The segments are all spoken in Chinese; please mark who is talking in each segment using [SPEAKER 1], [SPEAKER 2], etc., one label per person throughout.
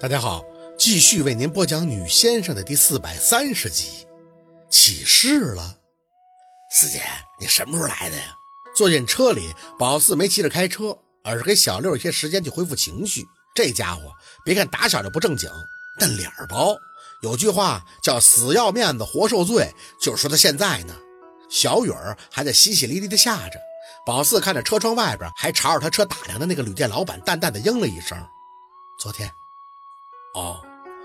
[SPEAKER 1] 大家好，继续为您播讲《女先生》的第四百三十集。起事了，四姐，你什么时候来的呀？坐进车里，宝四没急着开车，而是给小六一些时间去恢复情绪。这家伙，别看打小就不正经，但脸儿薄。有句话叫“死要面子活受罪”，就是说他现在呢。小雨儿还在淅淅沥沥的下着，宝四看着车窗外边，还朝着他车打量的那个旅店老板，淡淡的应了一声：“昨天。”哦，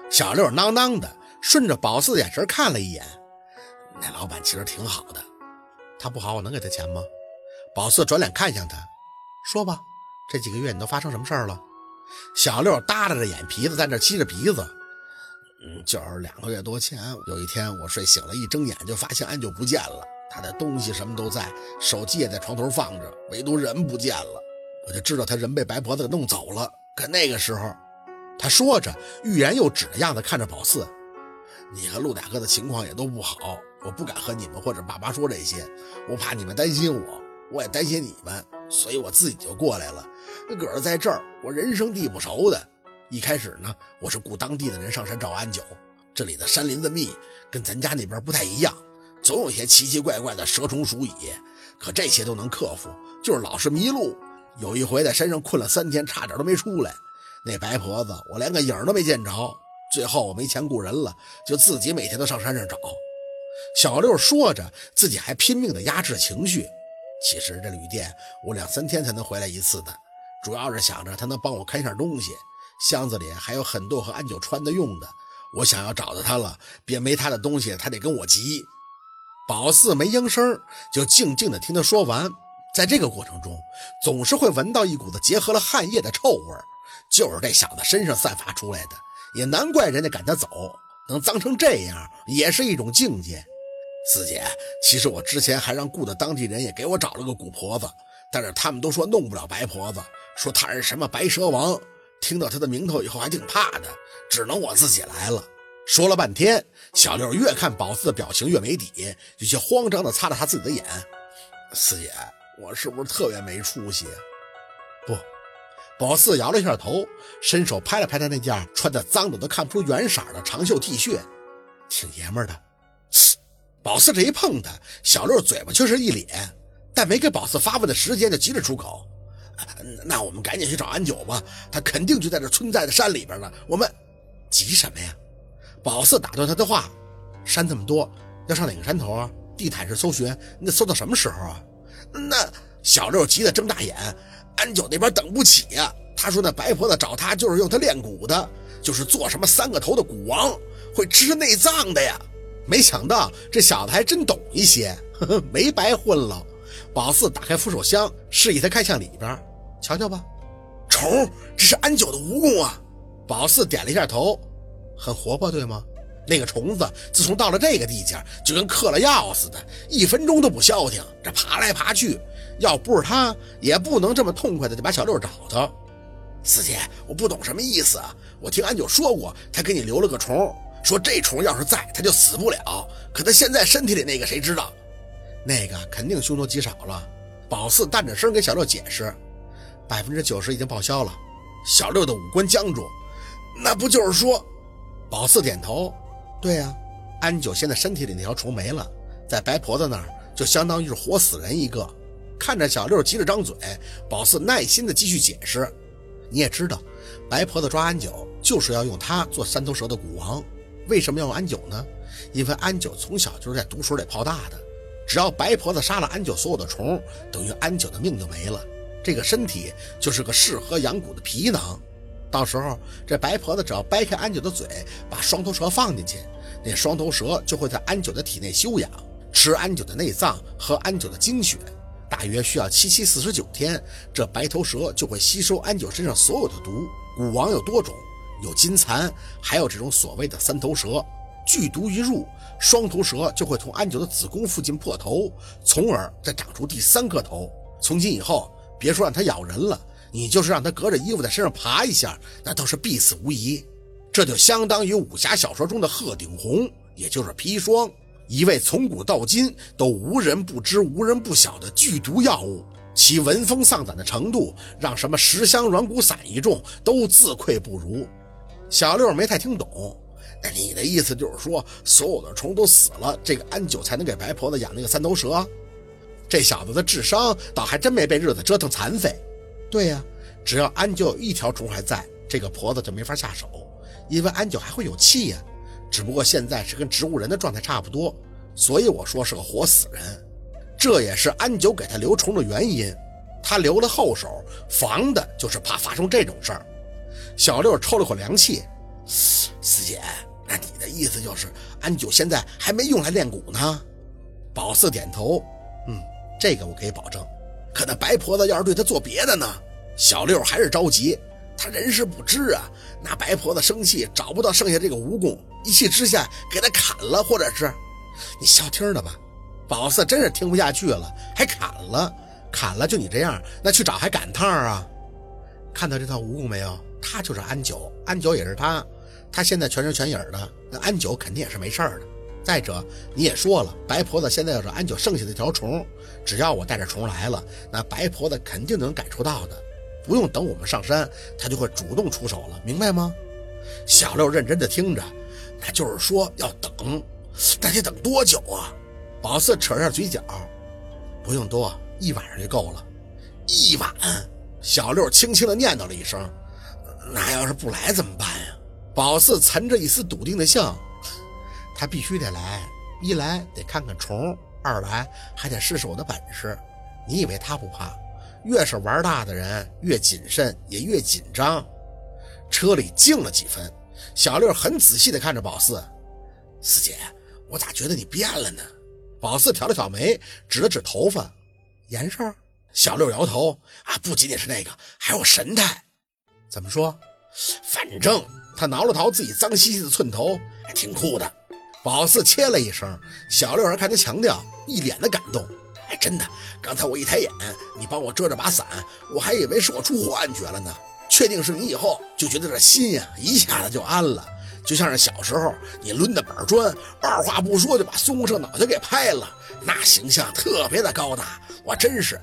[SPEAKER 1] 小六囔囔的，顺着宝四的眼神看了一眼。那老板其实挺好的，他不好，我能给他钱吗？宝四转脸看向他，说吧，这几个月你都发生什么事儿了？小六耷拉着眼皮子，在那吸着鼻子。嗯，就是两个月多前，有一天我睡醒了，一睁眼就发现安就不见了，他的东西什么都在，手机也在床头放着，唯独人不见了。我就知道他人被白婆子给弄走了。可那个时候。他说着，欲言又止的样子看着宝四：“你和陆大哥的情况也都不好，我不敢和你们或者爸妈说这些，我怕你们担心我，我也担心你们，所以我自己就过来了。可是在这儿，我人生地不熟的。一开始呢，我是雇当地的人上山找安九。这里的山林子密，跟咱家那边不太一样，总有些奇奇怪怪的蛇虫鼠蚁。可这些都能克服，就是老是迷路。有一回在山上困了三天，差点都没出来。”那白婆子，我连个影都没见着。最后我没钱雇人了，就自己每天都上山上找。小六说着，自己还拼命地压制情绪。其实这旅店我两三天才能回来一次的，主要是想着他能帮我看一下东西。箱子里还有很多和安九穿的用的，我想要找到他了，别没他的东西，他得跟我急。宝四没应声，就静静地听他说完。在这个过程中，总是会闻到一股子结合了汗液的臭味儿。就是这小子身上散发出来的，也难怪人家赶他走，能脏成这样也是一种境界。四姐，其实我之前还让雇的当地人也给我找了个古婆子，但是他们都说弄不了白婆子，说她是什么白蛇王，听到她的名头以后还挺怕的，只能我自己来了。说了半天，小六越看宝四的表情越没底，有些慌张的擦了擦自己的眼。四姐，我是不是特别没出息？不。宝四摇了一下头，伸手拍了拍他那件穿的脏的都看不出原色的长袖 T 恤，挺爷们的。宝四这一碰他，小六嘴巴却是一咧，但没给宝四发问的时间，就急着出口：“那我们赶紧去找安九吧，他肯定就在这村寨的山里边呢。我们急什么呀？”宝四打断他的话：“山这么多，要上哪个山头啊？地毯式搜寻，那搜到什么时候啊？”那小六急得睁大眼。安九那边等不起呀！他说那白婆子找他就是用他练蛊的，就是做什么三个头的蛊王，会吃内脏的呀。没想到这小子还真懂一些，呵呵，没白混了。宝四打开扶手箱，示意他看向里边，瞧瞧吧。虫，这是安九的蜈蚣啊！宝四点了一下头，很活泼，对吗？那个虫子自从到了这个地界，就跟嗑了药似的，一分钟都不消停，这爬来爬去。要不是他，也不能这么痛快的就把小六找到。四姐，我不懂什么意思啊！我听安九说过，他给你留了个虫，说这虫要是在，他就死不了。可他现在身体里那个谁知道？那个肯定凶多吉少了。宝四淡着声给小六解释，百分之九十已经报销了。小六的五官僵住，那不就是说？宝四点头，对呀，安九现在身体里那条虫没了，在白婆子那儿就相当于是活死人一个。看着小六急着张嘴，宝四耐心的继续解释：“你也知道，白婆子抓安九就是要用他做三头蛇的蛊王。为什么要用安九呢？因为安九从小就是在毒水里泡大的。只要白婆子杀了安九所有的虫，等于安九的命就没了。这个身体就是个适合养蛊的皮囊。到时候这白婆子只要掰开安九的嘴，把双头蛇放进去，那双头蛇就会在安九的体内休养，吃安九的内脏和安九的精血。”大约需要七七四十九天，这白头蛇就会吸收安九身上所有的毒。蛊王有多种，有金蚕，还有这种所谓的三头蛇。剧毒一入，双头蛇就会从安九的子宫附近破头，从而再长出第三颗头。从今以后，别说让它咬人了，你就是让他隔着衣服在身上爬一下，那都是必死无疑。这就相当于武侠小说中的鹤顶红，也就是砒霜。一味从古到今都无人不知、无人不晓的剧毒药物，其闻风丧胆的程度，让什么十香软骨散一众都自愧不如。小六没太听懂。那你的意思就是说，所有的虫都死了，这个安九才能给白婆子养那个三头蛇？这小子的智商倒还真没被日子折腾残废。对呀，只要安九有一条虫还在，这个婆子就没法下手，因为安九还会有气呀。只不过现在是跟植物人的状态差不多，所以我说是个活死人。这也是安九给他留虫的原因，他留了后手，防的就是怕发生这种事儿。小六抽了口凉气，四姐。那你的意思就是，安九现在还没用来练蛊呢？宝四点头，嗯，这个我可以保证。可那白婆子要是对他做别的呢？小六还是着急，他人事不知啊。那白婆子生气，找不到剩下这个蜈蚣，一气之下给他砍了，或者是你消停的吧？宝四真是听不下去了，还砍了？砍了就你这样，那去找还赶趟啊？看到这套蜈蚣没有？他就是安九，安九也是他。他现在全身全影的，那安九肯定也是没事的。再者，你也说了，白婆子现在要是安九剩下的条虫，只要我带着虫来了，那白婆子肯定能感受到的，不用等我们上山，她就会主动出手了，明白吗？小六认真的听着，那就是说要等，那得等多久啊？宝四扯下嘴角，不用多，一晚上就够了。一晚？小六轻轻的念叨了一声，那要是不来怎么办呀？宝四沉着一丝笃定的笑，他必须得来，一来得看看虫，二来还得试试我的本事。你以为他不怕？越是玩大的人，越谨慎，也越紧张。车里静了几分，小六很仔细地看着宝四，四姐，我咋觉得你变了呢？宝四挑了挑眉，指了指头发，严事儿。小六摇头，啊，不仅仅是那个，还有神态。怎么说？反正。他挠了挠自己脏兮兮的寸头，还挺酷的。宝四切了一声，小六儿看他强调，一脸的感动。哎，真的，刚才我一抬眼，你帮我遮着把伞，我还以为是我出幻觉了呢。确定是你以后，就觉得这心呀一下子就安了，就像是小时候你抡的板砖，二话不说就把孙悟空脑袋给拍了，那形象特别的高大。我真是，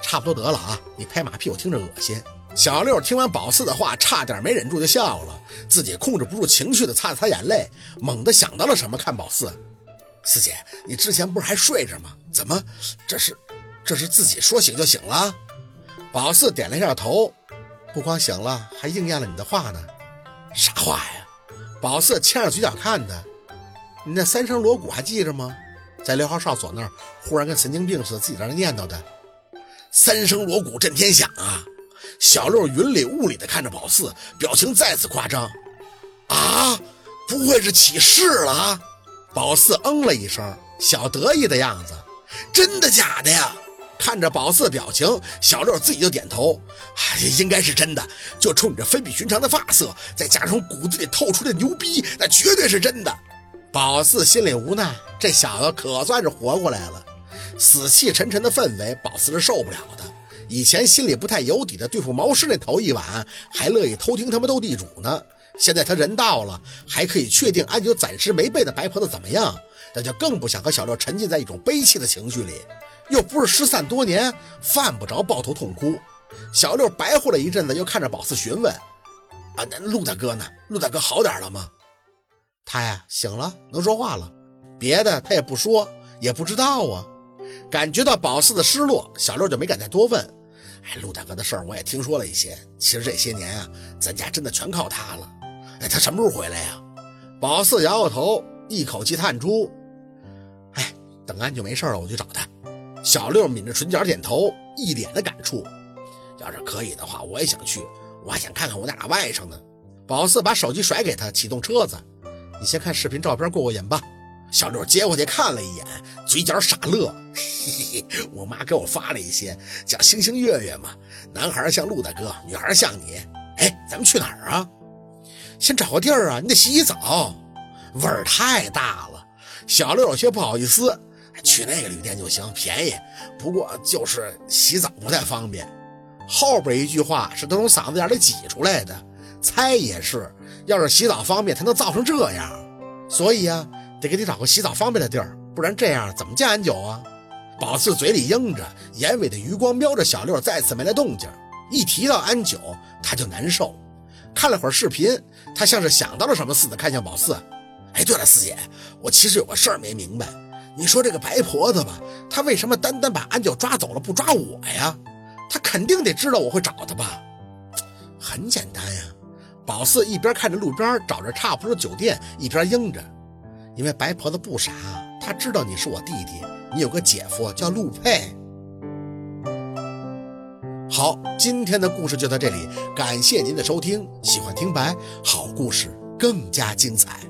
[SPEAKER 1] 差不多得了啊！你拍马屁，我听着恶心。小六听完宝四的话，差点没忍住就笑了，自己控制不住情绪的擦了擦眼泪，猛地想到了什么，看宝四，四姐，你之前不是还睡着吗？怎么，这是，这是自己说醒就醒了？宝四点了一下头，不光醒了，还应验了你的话呢。啥话呀？宝四牵着嘴角看他，你那三声锣鼓还记着吗？在六号哨所那儿，忽然跟神经病似的自己在那念叨的，三声锣鼓震天响啊！小六云里雾里的看着宝四，表情再次夸张。啊，不会是起事了？宝四嗯了一声，小得意的样子。真的假的呀？看着宝四的表情，小六自己就点头。哎，应该是真的。就冲你这非比寻常的发色，再加上骨子里透出的牛逼，那绝对是真的。宝四心里无奈，这小子可算是活过来了。死气沉沉的氛围，宝四是受不了的。以前心里不太有底的对付毛师那头一晚，还乐意偷听他们斗地主呢。现在他人到了，还可以确定安九暂时没被那白婆子怎么样，那就更不想和小六沉浸在一种悲戚的情绪里。又不是失散多年，犯不着抱头痛哭。小六白活了一阵子，又看着宝四询问：“啊，那陆大哥呢？陆大哥好点了吗？”他呀，醒了，能说话了。别的他也不说，也不知道啊。感觉到宝四的失落，小六就没敢再多问。哎，陆大哥的事儿我也听说了一些。其实这些年啊，咱家真的全靠他了。哎，他什么时候回来呀？宝四摇摇头，一口气叹出：“哎，等安就没事了，我去找他。”小六抿着唇角点头，一脸的感触。要是可以的话，我也想去，我还想看看我那俩外甥呢。宝四把手机甩给他，启动车子：“你先看视频照片过过瘾吧。”小六接过去看了一眼，嘴角傻乐。嘿嘿嘿，我妈给我发了一些，讲星星月月嘛，男孩像陆大哥，女孩像你。哎，咱们去哪儿啊？先找个地儿啊，你得洗洗澡，味儿太大了。小六有些不好意思，去那个旅店就行，便宜。不过就是洗澡不太方便。后边一句话是他从嗓子眼里挤出来的，猜也是，要是洗澡方便，才能造成这样。所以啊。得给你找个洗澡方便的地儿，不然这样怎么见安九啊？宝四嘴里应着，眼尾的余光瞄着小六，再次没了动静。一提到安九，他就难受。看了会儿视频，他像是想到了什么似的，看向宝四。哎，对了，四姐，我其实有个事儿没明白。你说这个白婆子吧，她为什么单单把安九抓走了，不抓我呀？她肯定得知道我会找她吧？很简单呀，宝四一边看着路边找着差不多的酒店，一边应着。因为白婆子不傻，她知道你是我弟弟，你有个姐夫叫陆佩。好，今天的故事就到这里，感谢您的收听。喜欢听白好故事，更加精彩。